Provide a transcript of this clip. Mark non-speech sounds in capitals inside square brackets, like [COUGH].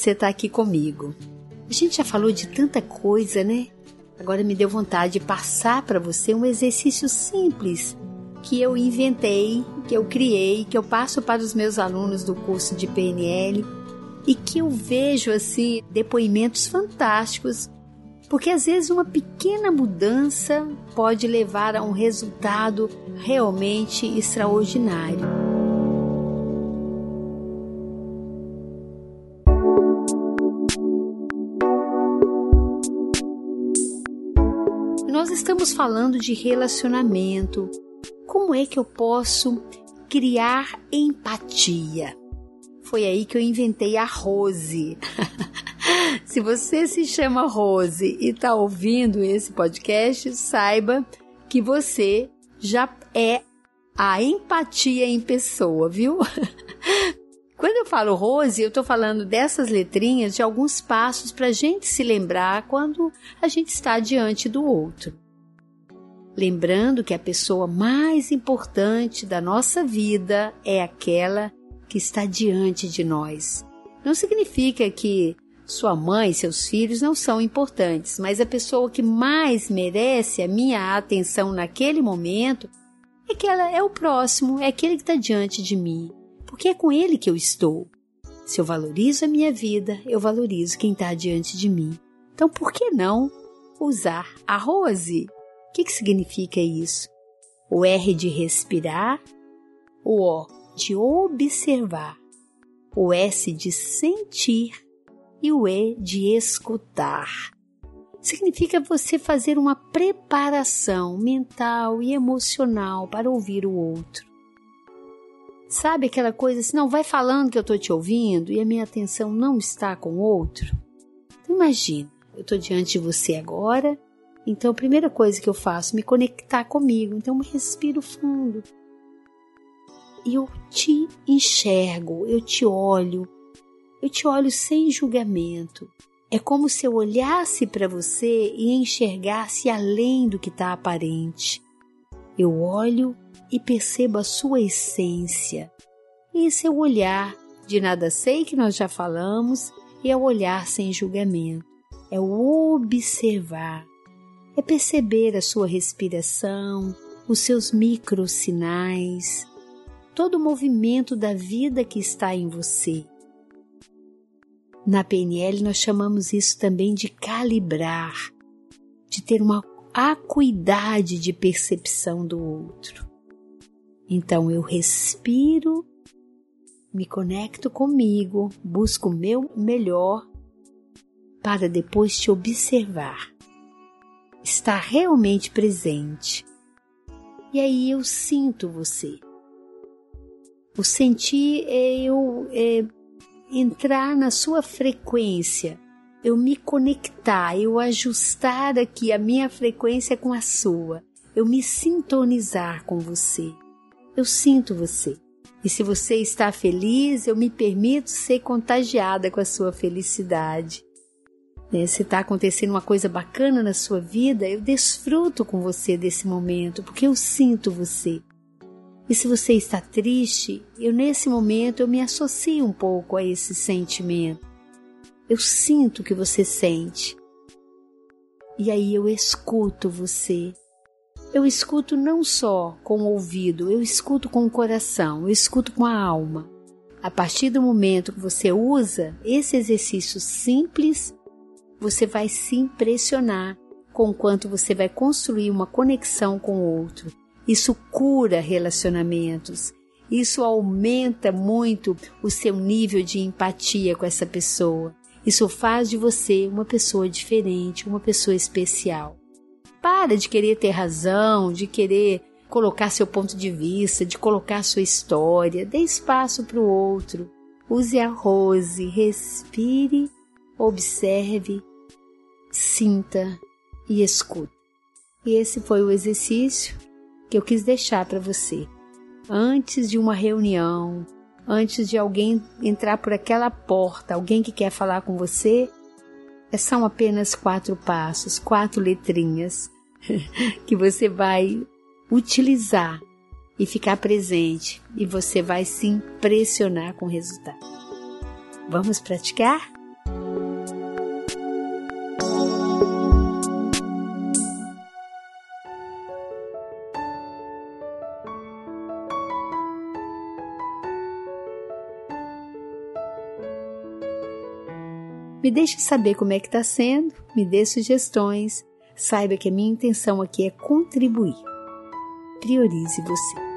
você estar aqui comigo. A gente já falou de tanta coisa, né? Agora me deu vontade de passar para você um exercício simples que eu inventei, que eu criei, que eu passo para os meus alunos do curso de PNL e que eu vejo assim depoimentos fantásticos, porque às vezes uma pequena mudança pode levar a um resultado realmente extraordinário. Nós estamos falando de relacionamento. Como é que eu posso criar empatia? Foi aí que eu inventei a Rose. [LAUGHS] se você se chama Rose e está ouvindo esse podcast, saiba que você já é a empatia em pessoa, viu? [LAUGHS] Quando eu falo Rose, eu estou falando dessas letrinhas de alguns passos para a gente se lembrar quando a gente está diante do outro. Lembrando que a pessoa mais importante da nossa vida é aquela que está diante de nós. Não significa que sua mãe e seus filhos não são importantes, mas a pessoa que mais merece a minha atenção naquele momento é que ela é o próximo, é aquele que está diante de mim, porque é com ele que eu estou. Se eu valorizo a minha vida, eu valorizo quem está diante de mim. Então, por que não usar a Rose? O que, que significa isso? O R de respirar, o O de observar, o S de sentir e o E de escutar. Significa você fazer uma preparação mental e emocional para ouvir o outro. Sabe aquela coisa assim, não vai falando que eu estou te ouvindo e a minha atenção não está com o outro? Então imagina, eu estou diante de você agora, então a primeira coisa que eu faço é me conectar comigo, então eu respiro fundo eu te enxergo, eu te olho, eu te olho sem julgamento. É como se eu olhasse para você e enxergasse além do que está aparente. Eu olho e percebo a sua essência. Esse é o olhar de nada sei que nós já falamos e é o olhar sem julgamento. É o observar. É perceber a sua respiração, os seus microsinais, todo o movimento da vida que está em você. Na PNL, nós chamamos isso também de calibrar, de ter uma acuidade de percepção do outro. Então eu respiro, me conecto comigo, busco o meu melhor para depois te observar. Estar realmente presente. E aí eu sinto você. O sentir é eu é, entrar na sua frequência, eu me conectar, eu ajustar aqui a minha frequência com a sua, eu me sintonizar com você. Eu sinto você. E se você está feliz, eu me permito ser contagiada com a sua felicidade. Né? Se está acontecendo uma coisa bacana na sua vida, eu desfruto com você desse momento, porque eu sinto você. E se você está triste, eu nesse momento eu me associo um pouco a esse sentimento. Eu sinto o que você sente. E aí eu escuto você. Eu escuto não só com o ouvido, eu escuto com o coração, eu escuto com a alma. A partir do momento que você usa esse exercício simples, você vai se impressionar com quanto você vai construir uma conexão com o outro isso cura relacionamentos. Isso aumenta muito o seu nível de empatia com essa pessoa. Isso faz de você uma pessoa diferente, uma pessoa especial. Para de querer ter razão, de querer colocar seu ponto de vista, de colocar sua história. Dê espaço para o outro. Use a rose, respire, observe, sinta e escute. E esse foi o exercício que eu quis deixar para você. Antes de uma reunião, antes de alguém entrar por aquela porta, alguém que quer falar com você, é são apenas quatro passos, quatro letrinhas [LAUGHS] que você vai utilizar e ficar presente e você vai se impressionar com o resultado. Vamos praticar? Me deixe saber como é que está sendo, me dê sugestões. Saiba que a minha intenção aqui é contribuir. Priorize você.